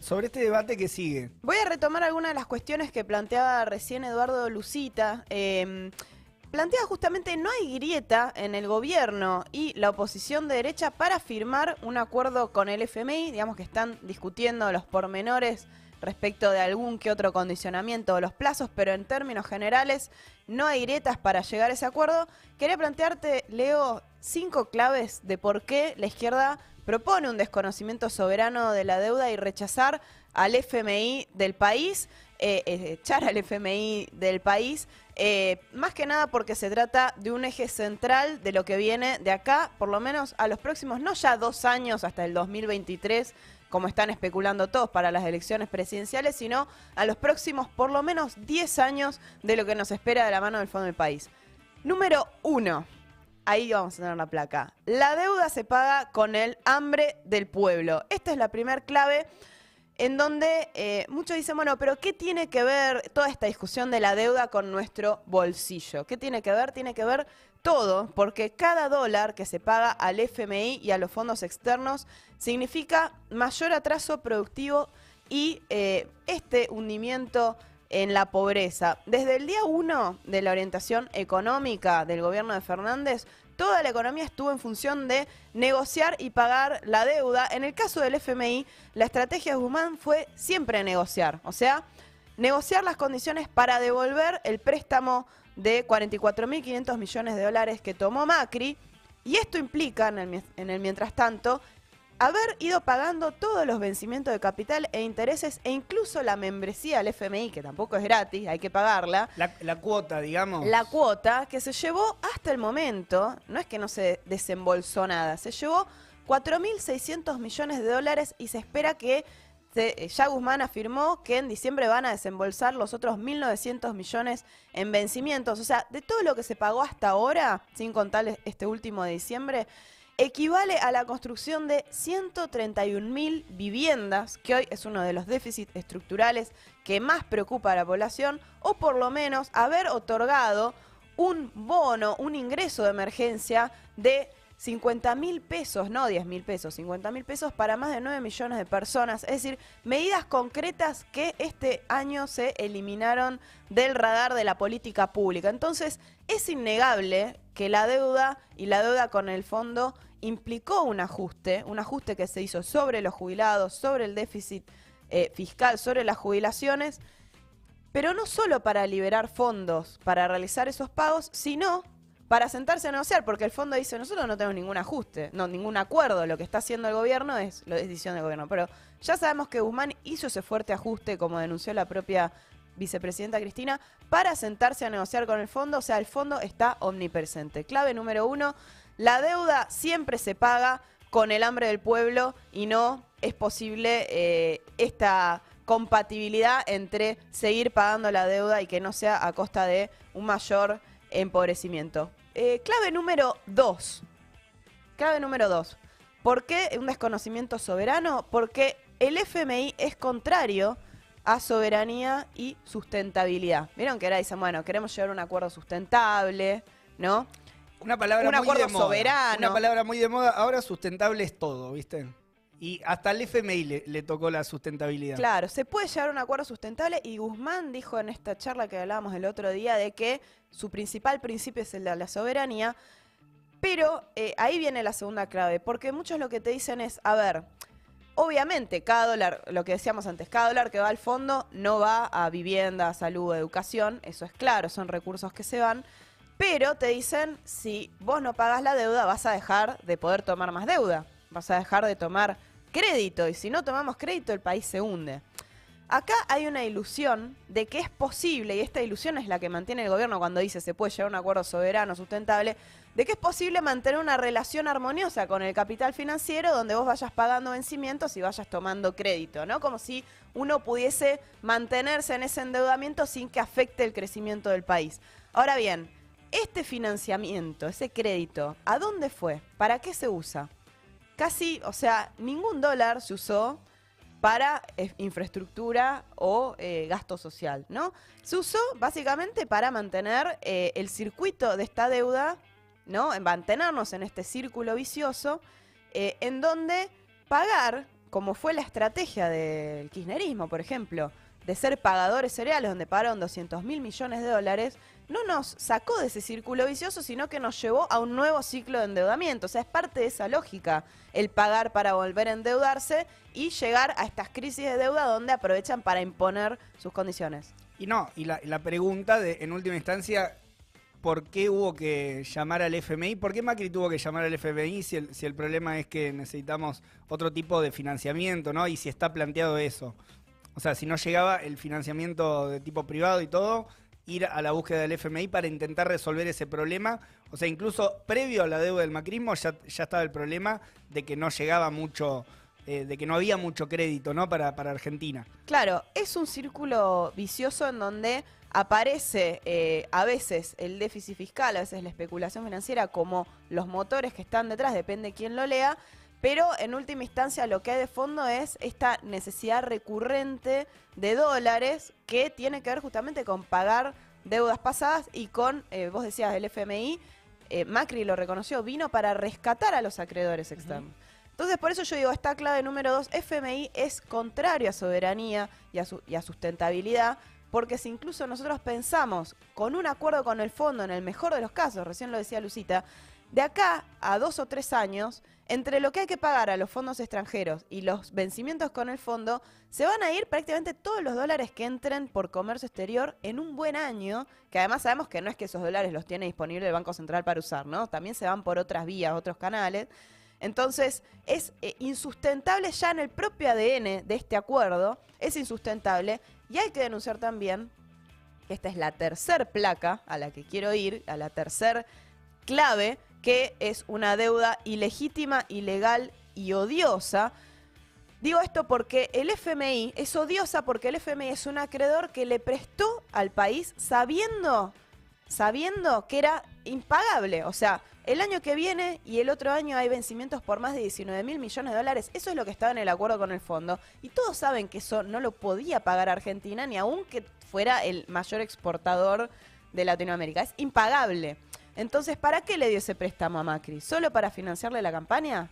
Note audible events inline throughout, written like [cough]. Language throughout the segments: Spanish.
sobre este debate que sigue. Voy a retomar algunas de las cuestiones que planteaba recién Eduardo Lucita. Eh, plantea justamente no hay grieta en el gobierno y la oposición de derecha para firmar un acuerdo con el FMI, digamos que están discutiendo los pormenores respecto de algún que otro condicionamiento o los plazos, pero en términos generales no hay grietas para llegar a ese acuerdo. Quería plantearte, Leo, cinco claves de por qué la izquierda propone un desconocimiento soberano de la deuda y rechazar al FMI del país, eh, eh, echar al FMI del país, eh, más que nada porque se trata de un eje central de lo que viene de acá, por lo menos a los próximos, no ya dos años hasta el 2023, como están especulando todos para las elecciones presidenciales, sino a los próximos por lo menos 10 años de lo que nos espera de la mano del Fondo del País. Número uno. Ahí vamos a tener la placa. La deuda se paga con el hambre del pueblo. Esta es la primera clave en donde eh, muchos dicen, bueno, pero ¿qué tiene que ver toda esta discusión de la deuda con nuestro bolsillo? ¿Qué tiene que ver? Tiene que ver todo, porque cada dólar que se paga al FMI y a los fondos externos significa mayor atraso productivo y eh, este hundimiento en la pobreza. Desde el día uno de la orientación económica del gobierno de Fernández, toda la economía estuvo en función de negociar y pagar la deuda. En el caso del FMI, la estrategia de Guzmán fue siempre negociar, o sea, negociar las condiciones para devolver el préstamo de 44.500 millones de dólares que tomó Macri. Y esto implica, en el, en el mientras tanto, haber ido pagando todos los vencimientos de capital e intereses e incluso la membresía al FMI, que tampoco es gratis, hay que pagarla. La, cuota, digamos. La cuota que se llevó hasta el momento, no es que no se desembolsó nada, se llevó 4.600 millones de dólares y se espera que ya Guzmán afirmó que en diciembre van a desembolsar los otros 1.900 millones en vencimientos. O sea, de todo lo que se pagó hasta ahora, sin contar este último de diciembre, equivale a la construcción de 131.000 viviendas, que hoy es uno de los déficits estructurales que más preocupa a la población, o por lo menos haber otorgado un bono, un ingreso de emergencia de 50 mil pesos, no 10 mil pesos, 50 mil pesos para más de 9 millones de personas. Es decir, medidas concretas que este año se eliminaron del radar de la política pública. Entonces, es innegable que la deuda y la deuda con el fondo implicó un ajuste, un ajuste que se hizo sobre los jubilados, sobre el déficit eh, fiscal, sobre las jubilaciones, pero no solo para liberar fondos para realizar esos pagos, sino para sentarse a negociar, porque el fondo dice, nosotros no tenemos ningún ajuste, no, ningún acuerdo, lo que está haciendo el gobierno es la decisión del gobierno, pero ya sabemos que Guzmán hizo ese fuerte ajuste, como denunció la propia vicepresidenta Cristina, para sentarse a negociar con el fondo, o sea, el fondo está omnipresente. Clave número uno, la deuda siempre se paga con el hambre del pueblo y no es posible eh, esta compatibilidad entre seguir pagando la deuda y que no sea a costa de un mayor empobrecimiento. Eh, clave número dos. Clave número dos. ¿Por qué un desconocimiento soberano? Porque el FMI es contrario a soberanía y sustentabilidad. Vieron que ahora dicen, bueno, queremos llegar a un acuerdo sustentable, ¿no? Una palabra un muy acuerdo de moda. soberano. Una palabra muy de moda. Ahora sustentable es todo, ¿viste? Y hasta al FMI le, tocó la sustentabilidad. Claro, se puede llegar a un acuerdo sustentable y Guzmán dijo en esta charla que hablábamos el otro día de que su principal principio es el de la soberanía, pero eh, ahí viene la segunda clave, porque muchos lo que te dicen es, a ver, obviamente cada dólar, lo que decíamos antes, cada dólar que va al fondo no va a vivienda, salud, educación, eso es claro, son recursos que se van, pero te dicen, si vos no pagas la deuda, vas a dejar de poder tomar más deuda, vas a dejar de tomar crédito y si no tomamos crédito el país se hunde. Acá hay una ilusión de que es posible, y esta ilusión es la que mantiene el gobierno cuando dice se puede llegar a un acuerdo soberano, sustentable, de que es posible mantener una relación armoniosa con el capital financiero donde vos vayas pagando vencimientos y vayas tomando crédito, ¿no? Como si uno pudiese mantenerse en ese endeudamiento sin que afecte el crecimiento del país. Ahora bien, este financiamiento, ese crédito, ¿a dónde fue? ¿Para qué se usa? Casi, o sea, ningún dólar se usó para eh, infraestructura o eh, gasto social, ¿no? Se usó básicamente para mantener eh, el circuito de esta deuda, ¿no? En mantenernos en este círculo vicioso, en donde pagar como fue la estrategia del kirchnerismo, por ejemplo, de ser pagadores cereales, donde pagaron 200 mil millones de dólares, no nos sacó de ese círculo vicioso, sino que nos llevó a un nuevo ciclo de endeudamiento. O sea, es parte de esa lógica el pagar para volver a endeudarse y llegar a estas crisis de deuda donde aprovechan para imponer sus condiciones. Y no, y la, pregunta de, en última instancia, ¿por qué hubo que llamar al FMI? ¿Por qué Macri tuvo que llamar al FMI si el, si el problema es que necesitamos otro tipo de financiamiento, ¿no? Y si está planteado eso. O sea, si no llegaba el financiamiento de tipo privado y todo, ir a la búsqueda del FMI para intentar resolver ese problema. O sea, incluso previo a la deuda del macrismo ya, ya estaba el problema de que no llegaba mucho, eh, de que no había mucho crédito ¿no? para, para Argentina. Claro, es un círculo vicioso en donde aparece eh, a veces el déficit fiscal, a veces la especulación financiera como los motores que están detrás, depende quién lo lea, pero en última instancia lo que hay de fondo es esta necesidad recurrente de dólares que tiene que ver justamente con pagar deudas pasadas y con, eh, vos decías, el FMI, eh, Macri lo reconoció, vino para rescatar a los acreedores externos. Entonces, por eso yo digo, esta clave número dos, FMI es contrario a soberanía y a, su- y a sustentabilidad, porque si incluso nosotros pensamos con un acuerdo con el fondo, en el mejor de los casos, recién lo decía Lucita, de acá a dos o tres años, entre lo que hay que pagar a los fondos extranjeros y los vencimientos con el fondo, se van a ir prácticamente todos los dólares que entren por comercio exterior en un buen año, que además sabemos que no es que esos dólares los tiene disponible el Banco Central para usar, ¿no? También se van por otras vías, otros canales. Entonces, es eh, insustentable ya en el propio ADN de este acuerdo, es insustentable, y hay que denunciar también que esta es la tercer placa a la que quiero ir, a la tercer clave, que es una deuda ilegítima, ilegal y odiosa. Digo esto porque el FMI es odiosa porque el FMI es un acreedor que le prestó al país sabiendo, sabiendo que era impagable. O sea, el año que viene y el otro año hay vencimientos por más de 19 mil millones de dólares. Eso es lo que estaba en el acuerdo con el fondo. Y todos saben que eso no lo podía pagar Argentina, ni aunque fuera el mayor exportador de Latinoamérica. Es impagable. Entonces, ¿para qué le dio ese préstamo a Macri? ¿Solo para financiarle la campaña?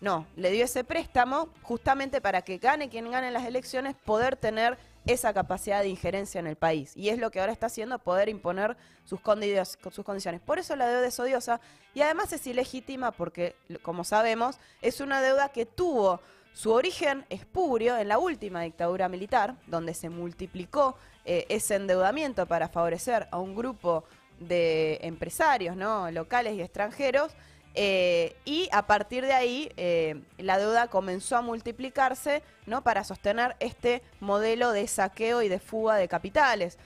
No, le dio ese préstamo justamente para que gane quien gane las elecciones, poder tener esa capacidad de injerencia en el país. Y es lo que ahora está haciendo, poder imponer sus, condi- sus condiciones. Por eso la deuda es odiosa y además es ilegítima porque, como sabemos, es una deuda que tuvo su origen espurio en la última dictadura militar, donde se multiplicó eh, ese endeudamiento para favorecer a un grupo de empresarios ¿no? locales y extranjeros. eh, y a partir de ahí eh, la deuda comenzó a multiplicarse ¿no? para sostener este modelo de saqueo y de fuga de capitales.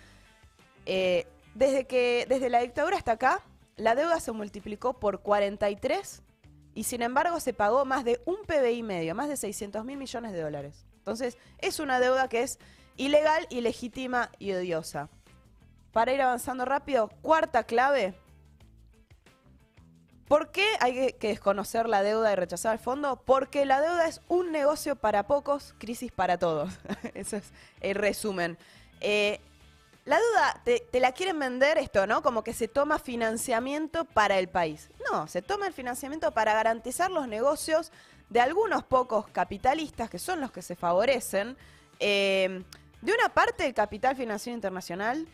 Eh, desde, que, desde la dictadura hasta acá, la deuda se multiplicó por 43 y sin embargo se pagó más de un PBI medio, más de 600 mil millones de dólares. Entonces es una deuda que es ilegal, ilegítima y odiosa. Para ir avanzando rápido, cuarta clave. ¿Por qué hay que- desconocer la deuda y rechazar el fondo? Porque la deuda es un negocio para pocos, crisis para todos. [laughs] Ese es el resumen. Eh, la deuda, te, la quieren vender esto, ¿no? Como que se toma financiamiento para el país. No, se toma el financiamiento para garantizar los negocios de algunos pocos capitalistas, que son los que se favorecen. Eh, de una parte, el capital financiero internacional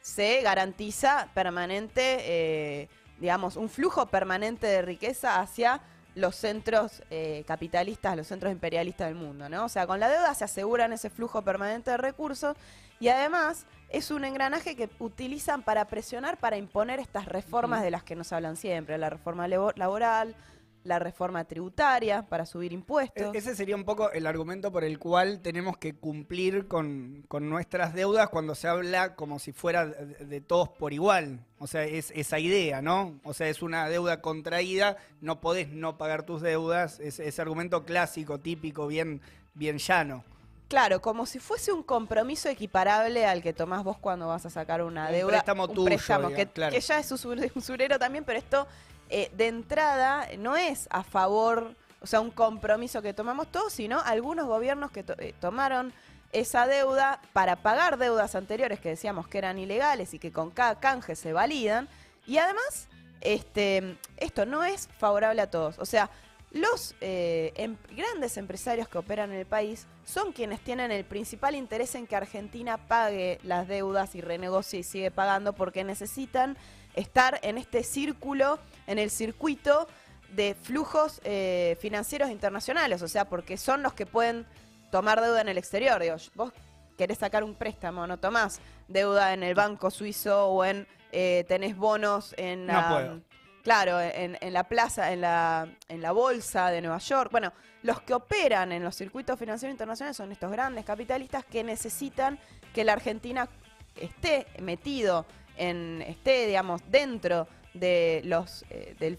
se garantiza permanente, eh, digamos, un flujo permanente de riqueza hacia los centros eh, capitalistas, los centros imperialistas del mundo, ¿no? O sea, con la deuda se aseguran ese flujo permanente de recursos y además es un engranaje que utilizan para presionar, para imponer estas reformas de las que nos hablan siempre, la reforma labo- laboral, la reforma tributaria para subir impuestos. E- Ese sería un poco el argumento por el cual tenemos que cumplir con, con nuestras deudas cuando se habla como si fuera de, de todos por igual. O sea, es esa idea, ¿no? O sea, es una deuda contraída, no podés no pagar tus deudas. Es ese argumento clásico, típico, bien, bien llano. Claro, como si fuese un compromiso equiparable al que tomás vos cuando vas a sacar una Un deuda. préstamo un tuyo, préstamo, que, claro. que ya es usur- usurero también, pero esto eh, de entrada no es a favor, o sea, un compromiso que tomamos todos, sino algunos gobiernos que eh, tomaron esa deuda para pagar deudas anteriores que decíamos que eran ilegales y que con cada canje se validan. Y además, este, esto no es favorable a todos. O sea, los eh, em- grandes empresarios que operan en el país son quienes tienen el principal interés en que Argentina pague las deudas y renegocie y sigue pagando porque necesitan estar en este círculo, en el circuito de flujos eh, financieros internacionales, o sea, porque son los que pueden tomar deuda en el exterior. Digo, vos querés sacar un préstamo, no tomás deuda en el banco suizo o en eh, tenés bonos en No la, puedo. claro, en, en la plaza, en la, en la bolsa de Nueva York. Bueno, los que operan en los circuitos financieros internacionales son estos grandes capitalistas que necesitan que la Argentina esté metido esté, digamos, dentro de los eh, del,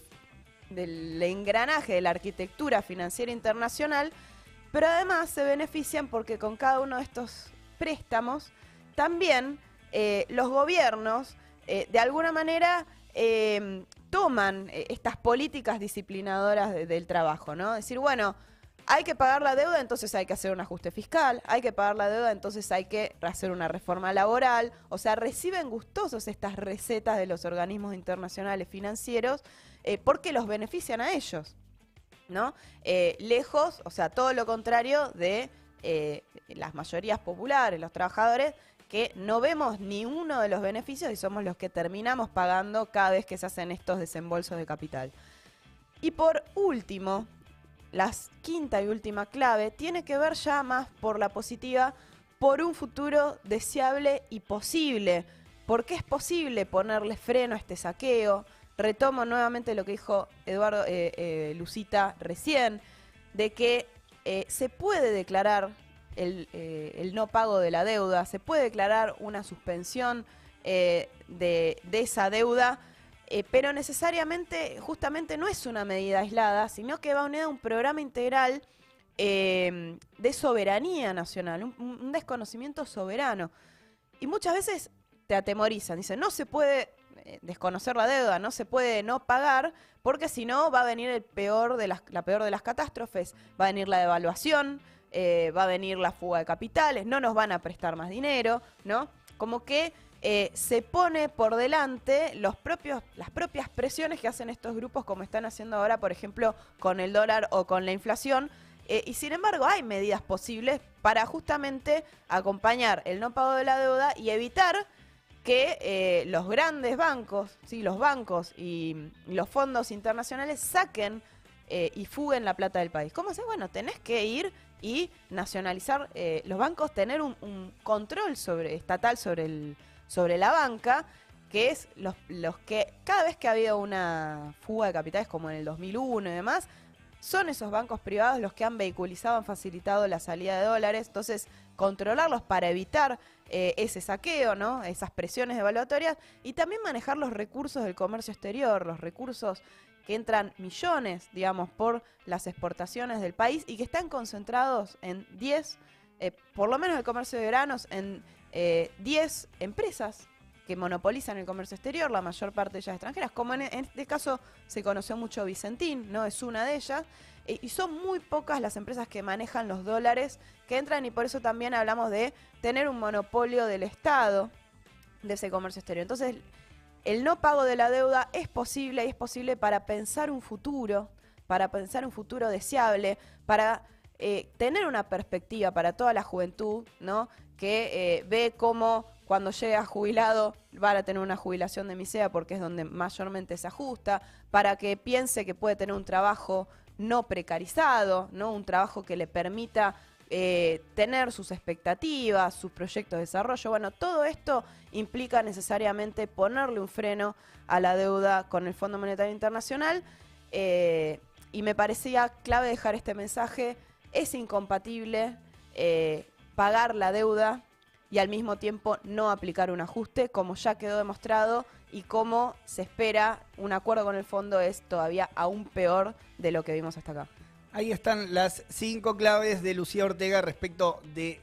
del engranaje de la arquitectura financiera internacional, pero además se benefician porque con cada uno de estos préstamos también eh, los gobiernos eh, de alguna manera toman estas políticas disciplinadoras de- del trabajo, ¿no? Decir, bueno, hay que pagar la deuda, entonces hay que hacer un ajuste fiscal, hay que pagar la deuda, entonces hay que hacer una reforma laboral, o sea, reciben gustosos estas recetas de los organismos internacionales financieros eh, porque los benefician a ellos. ¿no? Eh, lejos, o sea, todo lo contrario de eh, las mayorías populares, los trabajadores, que no vemos ni uno de los beneficios y somos los que terminamos pagando cada vez que se hacen estos desembolsos de capital. Y por último, la quinta y última clave tiene que ver ya más por la positiva, por un futuro deseable y posible. Porque es posible ponerle freno a este saqueo. Retomo nuevamente lo que dijo Eduardo eh, eh, Lucita recién, de que eh, se puede declarar el, eh, el no pago de la deuda, se puede declarar una suspensión de esa deuda, eh, pero necesariamente, justamente no es una medida aislada, sino que va unida a un programa integral eh, de soberanía nacional, un, un desconocimiento soberano. Y muchas veces te atemorizan, dicen, no se puede eh, desconocer la deuda, no se puede no pagar, porque si no va a venir el peor de las, la peor de las catástrofes, va a venir la devaluación, eh, va a venir la fuga de capitales, no nos van a prestar más dinero, ¿no? Como que eh, se pone por delante los propios, las propias presiones que hacen estos grupos, como están haciendo ahora, por ejemplo, con el dólar o con la inflación. Eh, y sin embargo, hay medidas posibles para justamente acompañar el no pago de la deuda y evitar que eh, los grandes bancos, sí, los bancos y, los fondos internacionales saquen eh, y fuguen la plata del país. ¿Cómo se? Bueno, tenés que ir y nacionalizar los bancos, tener un, un control sobre estatal sobre el sobre la banca, que es los, los que cada vez que ha habido una fuga de capitales como en el 2001 y demás, son esos bancos privados los que han vehiculizado, han facilitado la salida de dólares. Entonces, controlarlos para evitar eh, ese saqueo, ¿no? Esas presiones evaluatorias y también manejar los recursos del comercio exterior, los recursos que entran millones, digamos, por las exportaciones del país y que están concentrados en 10, eh, por lo menos el comercio de granos, en 10 empresas que monopolizan el comercio exterior, la mayor parte de ellas extranjeras, como en, en este caso se conoció mucho Vicentín, ¿no? Es una de ellas, eh, y son muy pocas las empresas que manejan los dólares que entran y por eso también hablamos de tener un monopolio del Estado de ese comercio exterior. Entonces, el no pago de la deuda es posible y es posible para pensar un futuro, para pensar un futuro deseable, para eh, tener una perspectiva para toda la juventud, ¿no? Que eh, ve cómo cuando llega jubilado van a tener una jubilación de misera porque es donde mayormente se ajusta, para que piense que puede tener un trabajo no precarizado, ¿no? Un trabajo que le permita eh, tener sus expectativas, sus proyectos de desarrollo. Bueno, todo esto implica necesariamente ponerle un freno a la deuda con el Fondo Monetario Internacional eh, y me parecía clave dejar este mensaje. Es incompatible pagar la deuda y al mismo tiempo no aplicar un ajuste, como ya quedó demostrado y como se espera un acuerdo con el fondo es todavía aún peor de lo que vimos hasta acá. Ahí están las cinco claves de Lucía Ortega respecto del